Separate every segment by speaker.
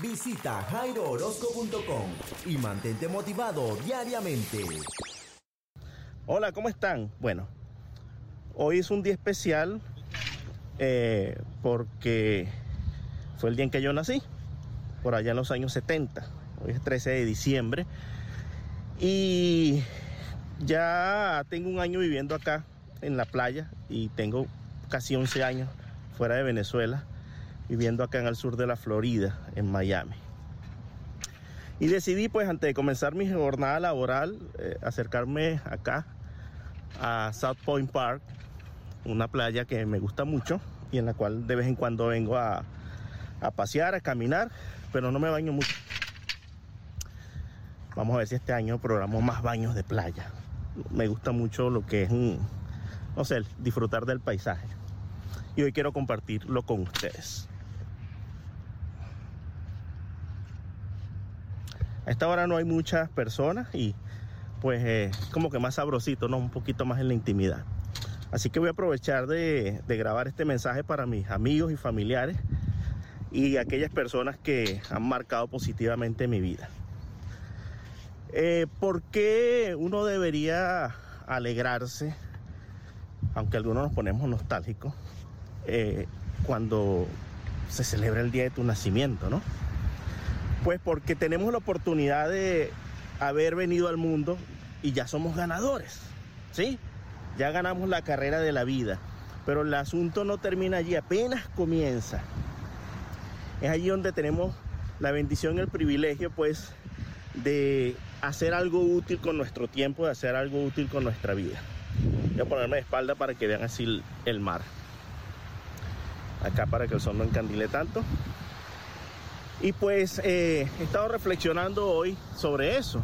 Speaker 1: Visita jairoorozco.com y mantente motivado diariamente.
Speaker 2: Hola, ¿cómo están? Bueno, hoy es un día especial eh, porque fue el día en que yo nací, por allá en los años 70. Hoy es 13 de diciembre. Y ya tengo un año viviendo acá en la playa y tengo casi 11 años fuera de Venezuela, viviendo acá en el sur de la Florida, en Miami. Y decidí pues antes de comenzar mi jornada laboral eh, acercarme acá a South Point Park, una playa que me gusta mucho y en la cual de vez en cuando vengo a, a pasear, a caminar, pero no me baño mucho. Vamos a ver si este año programo más baños de playa. Me gusta mucho lo que es, no sé, disfrutar del paisaje. Y hoy quiero compartirlo con ustedes. A esta hora no hay muchas personas y pues eh, como que más sabrosito, ¿no? Un poquito más en la intimidad. Así que voy a aprovechar de, de grabar este mensaje para mis amigos y familiares y aquellas personas que han marcado positivamente mi vida. Eh, ¿Por qué uno debería alegrarse, aunque algunos nos ponemos nostálgicos, eh, cuando se celebra el día de tu nacimiento, no? Pues porque tenemos la oportunidad de haber venido al mundo y ya somos ganadores, ¿sí? Ya ganamos la carrera de la vida, pero el asunto no termina allí, apenas comienza. Es allí donde tenemos la bendición y el privilegio, pues, de hacer algo útil con nuestro tiempo, de hacer algo útil con nuestra vida. Voy a ponerme de espalda para que vean así el mar. Acá para que el sol no encandile tanto. Y pues eh, he estado reflexionando hoy sobre eso.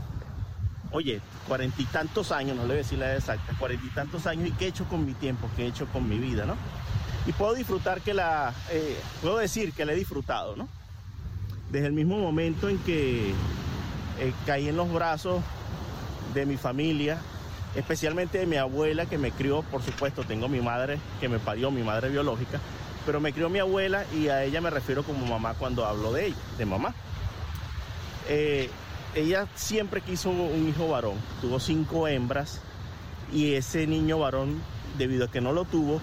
Speaker 2: Oye, cuarenta y tantos años, no le voy a decir la exacta, cuarenta y tantos años y qué he hecho con mi tiempo, qué he hecho con mi vida, ¿no? Y puedo disfrutar que la, eh, puedo decir que la he disfrutado, ¿no? Desde el mismo momento en que eh, caí en los brazos de mi familia, especialmente de mi abuela que me crió, por supuesto, tengo mi madre que me parió, mi madre biológica, pero me crió mi abuela y a ella me refiero como mamá cuando hablo de ella, de mamá. Eh, ella siempre quiso un hijo varón, tuvo cinco hembras y ese niño varón, debido a que no lo tuvo,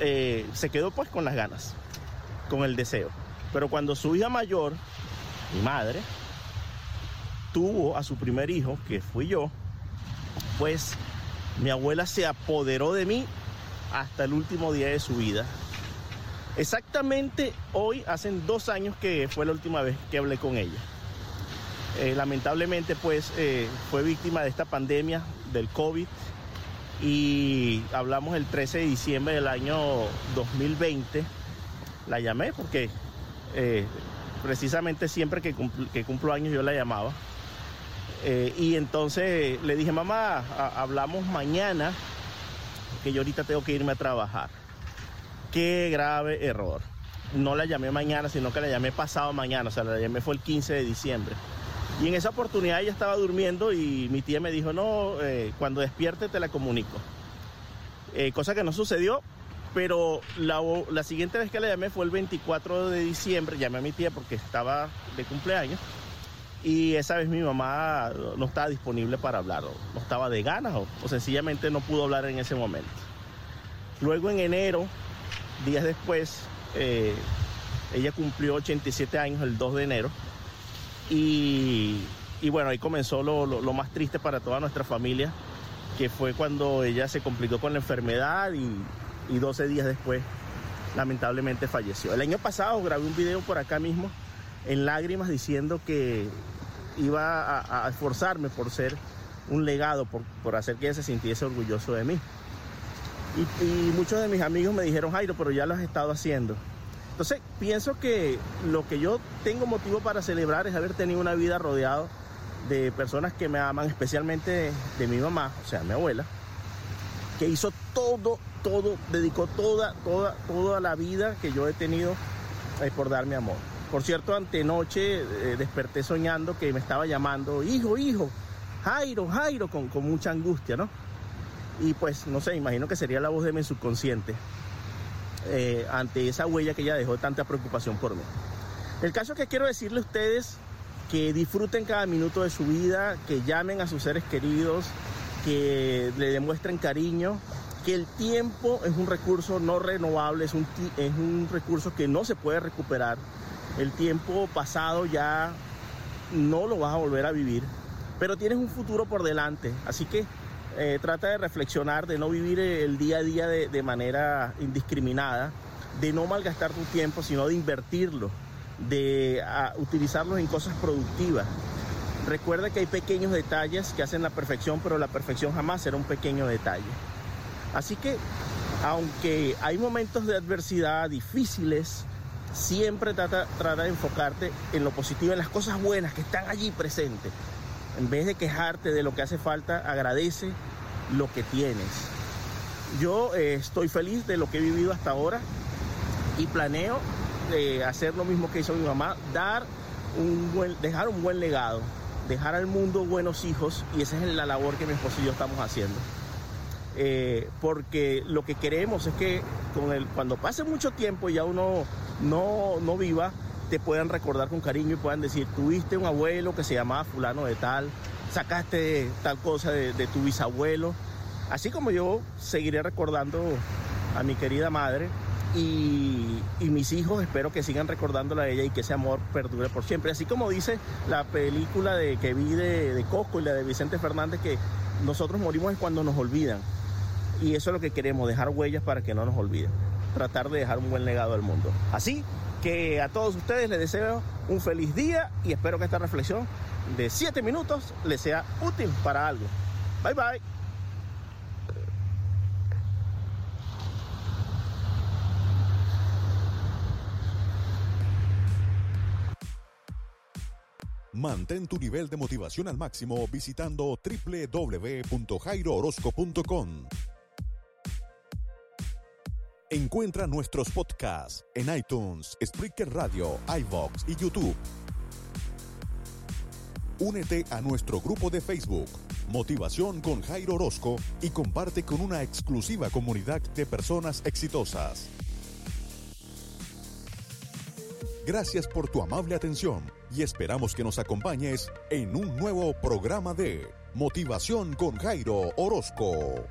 Speaker 2: eh, se quedó pues con las ganas, con el deseo. Pero cuando su hija mayor, mi madre, tuvo a su primer hijo, que fui yo, pues mi abuela se apoderó de mí hasta el último día de su vida. Exactamente hoy, hacen dos años que fue la última vez que hablé con ella. Eh, lamentablemente, pues eh, fue víctima de esta pandemia del COVID y hablamos el 13 de diciembre del año 2020. La llamé porque eh, precisamente siempre que, cumpl que, cumplo años yo la llamaba. Y entonces le dije, mamá, hablamos mañana, que yo ahorita tengo que irme a trabajar. Qué grave error. No la llamé mañana, sino que la llamé pasado mañana, o sea, la llamé fue el 15 de diciembre. Y en esa oportunidad ella estaba durmiendo y mi tía me dijo, no, eh, cuando despierte te la comunico. Eh, cosa que no sucedió, pero la, la, siguiente vez que la llamé fue el 24 de diciembre, llamé a mi tía porque estaba de cumpleaños. Y esa vez mi mamá no estaba disponible para hablar, o no estaba de ganas, o, o sencillamente no pudo hablar en ese momento. Luego en enero, días después, eh, ella cumplió 87 años el 2 de enero. Y, y bueno, ahí comenzó lo, lo, lo, más triste para toda nuestra familia, que fue cuando ella se complicó con la enfermedad y, y 12 días después lamentablemente falleció. El año pasado grabé un video por acá mismo en lágrimas diciendo que iba a, a esforzarme por ser un legado, por, por, hacer que ella se sintiese orgulloso de mí. Y, muchos de mis amigos me dijeron, Jairo, pero ya lo has estado haciendo. Entonces, pienso que lo que yo tengo motivo para celebrar es haber tenido una vida rodeado de personas que me aman, especialmente de, mi mamá, o sea, mi abuela, que hizo todo, todo, dedicó toda, toda, toda la vida que yo he tenido eh, por darme amor. Por cierto, antenoche eh, desperté soñando que me estaba llamando, hijo, hijo, Jairo, Jairo, con mucha angustia, ¿no? Y pues, no sé, imagino que sería la voz de mi subconsciente eh, ante esa huella que ella dejó de tanta preocupación por mí. El caso que quiero decirle a ustedes que disfruten cada minuto de su vida, que llamen a sus seres queridos, que le demuestren cariño, que el tiempo es un recurso no renovable, es un, es un recurso que no se puede recuperar. El tiempo pasado ya no lo vas a volver a vivir, pero tienes un futuro por delante, así que eh, trata de reflexionar, de no vivir el día a día de, manera indiscriminada, de no malgastar tu tiempo, sino de invertirlo de utilizarlos en cosas productivas. Recuerda que hay pequeños detalles que hacen la perfección, pero la perfección jamás será un pequeño detalle. Así que, aunque hay momentos de adversidad difíciles, siempre trata de enfocarte en lo positivo, en las cosas buenas que están allí presentes. En vez de quejarte de lo que hace falta, agradece lo que tienes. Yo eh, estoy feliz de lo que he vivido hasta ahora y planeo hacer lo mismo que hizo mi mamá, dar un buen, dejar un buen legado, dejar al mundo buenos hijos y esa es la labor que mi esposo y yo estamos haciendo. Eh, porque lo que queremos es que cuando pase mucho tiempo y ya uno no, no viva, te puedan recordar con cariño y puedan decir, tuviste un abuelo que se llamaba fulano de tal, sacaste tal cosa de, tu bisabuelo. Así como yo seguiré recordando a mi querida madre, y, mis hijos espero que sigan recordándola a ella y que ese amor perdure por siempre. Así como dice la película de, que vi de, de Cosco y la de Vicente Fernández, que nosotros morimos es cuando nos olvidan. Y eso es lo que queremos, dejar huellas para que no nos olviden. Tratar de dejar un buen legado al mundo. Así que a todos ustedes les deseo un feliz día y espero que esta reflexión de 7 minutos les sea útil para algo. Bye bye.
Speaker 3: Mantén tu nivel de motivación al máximo visitando www.jairoorozco.com. Encuentra nuestros podcasts en iTunes, Spreaker Radio, iVox y YouTube. Únete a nuestro grupo de Facebook, Motivación con Jairo Orozco, y comparte con una exclusiva comunidad de personas exitosas. Gracias por tu amable atención y esperamos que nos acompañes en un nuevo programa de Motivación con Jairo Orozco.